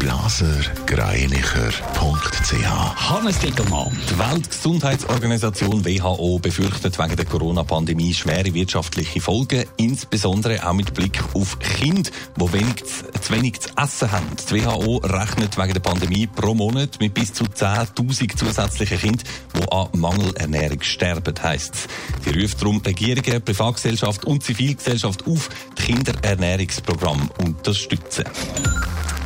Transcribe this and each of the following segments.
blasergreinicher.ch. Hannes Dickelmann. Die Weltgesundheitsorganisation WHO befürchtet wegen der Corona-Pandemie schwere wirtschaftliche Folgen, insbesondere auch mit Blick auf Kinder, die wenig, zu wenig zu essen haben. Die WHO rechnet wegen der Pandemie pro Monat mit bis zu 10.000 zusätzlichen Kindern, die an Mangelernährung sterben, heisst es. Die ruft darum Regierungen, Privatgesellschaft und Zivilgesellschaft auf, die Kinderernährungsprogramm unterstützen.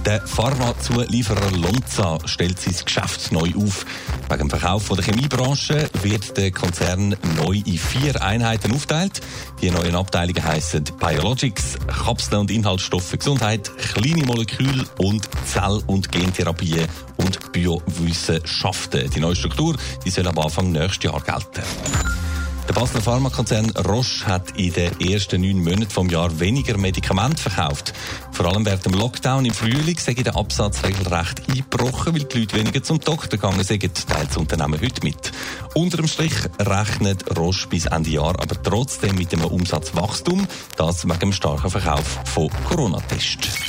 Der Pharmazulieferer Lonza stellt sein Geschäft neu auf. Wegen dem Verkauf der Chemiebranche wird der Konzern neu in vier Einheiten aufteilt. Die neuen Abteilungen heißen Biologics, Kapseln und Inhaltsstoffe Gesundheit, kleine Moleküle und Zell- und Gentherapie und Biowissenschaften. Die neue Struktur die soll ab Anfang nächstes Jahr gelten. Der Basler Pharmakonzern Roche hat in den ersten neun Monaten vom Jahr weniger Medikamente verkauft. Vor allem während dem Lockdown im Frühling sei der Absatz regelrecht eingebrochen, weil die Leute weniger zum Doktor gegangen sind, teilt das Unternehmen heute mit. Unter dem Strich rechnet Roche bis Ende Jahr aber trotzdem mit einem Umsatzwachstum, das wegen dem starken Verkauf von Corona-Tests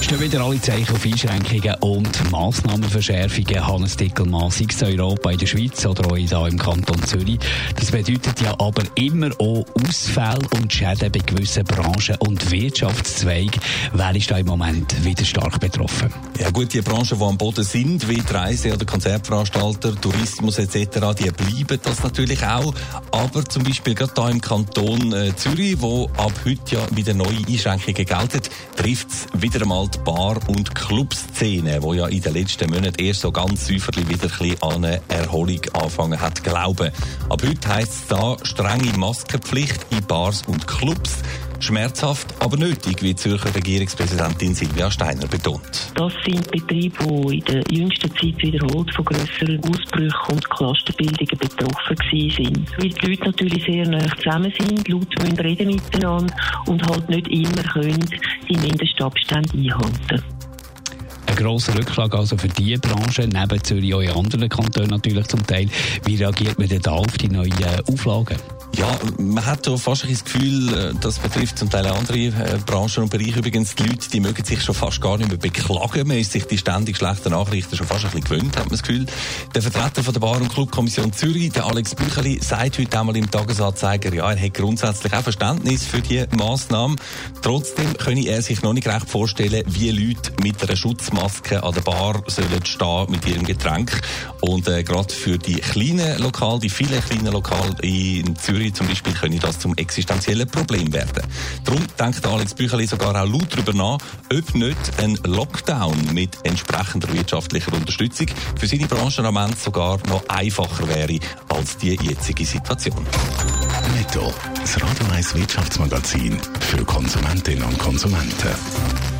stehen wieder alle Zeichen auf Einschränkungen und Massnahmenverschärfungen. Hannes Dickelmann, sei es Europa, in der Schweiz oder auch hier im Kanton Zürich. Das bedeutet ja aber immer auch Ausfälle und Schäden bei gewissen Branchen und Wirtschaftszweigen. Wer ist da im Moment wieder stark betroffen? Ja gut, die Branchen, die am Boden sind, wie die Reise- oder Konzertveranstalter, Tourismus etc., die bleiben das natürlich auch. Aber zum Beispiel gerade hier im Kanton äh, Zürich, wo ab heute ja wieder neue Einschränkungen gelten, trifft es wieder einmal die Bar- und Clubszene, wo ja in den letzten Monaten erst so ganz säuferlich wieder ein an eine Erholung angefangen hat glauben. Ab heute heisst es da strenge Maskenpflicht in Bars und Clubs. Schmerzhaft, aber nötig, wie Zürcher Regierungspräsidentin Silvia Steiner betont. Das sind Betriebe, die in der jüngsten Zeit wiederholt von grösseren Ausbrüchen und Clusterbildungen betroffen sind. Weil die Leute natürlich sehr nah zusammen sind, laut müssen reden miteinander und halt nicht immer können die Mindestabstände einhalten ein grosser Rückschlag also für diese Branche, neben Zürich auch in anderen Kantonen natürlich zum Teil. Wie reagiert man denn da auf die neuen Auflagen? Ja, man hat so fast ein das Gefühl, äh, das betrifft zum Teil andere äh, Branchen und Bereiche übrigens, die Leute, die mögen sich schon fast gar nicht mehr beklagen. Man ist sich die ständig schlechten Nachrichten schon fast ein bisschen gewöhnt, hat man das Gefühl. Der Vertreter von der Bar- und Clubkommission Zürich, der Alex Bücheli, sagt heute einmal im Tagesanzeiger, ja, er hätte grundsätzlich auch Verständnis für die Massnahmen. Trotzdem könne er sich noch nicht recht vorstellen, wie Leute mit einer Schutzmaske an der Bar sollen stehen mit ihrem Getränk. Und äh, gerade für die kleinen Lokale, die vielen kleinen Lokale in Zürich, Zürich zum Beispiel könnte das zum existenziellen Problem werden. Darum denkt Alex Bücheli sogar auch laut darüber nach, ob nicht ein Lockdown mit entsprechender wirtschaftlicher Unterstützung für seine Branche am Ende sogar noch einfacher wäre als die jetzige Situation. Netto, das Radio 1 Wirtschaftsmagazin für Konsumentinnen und Konsumenten.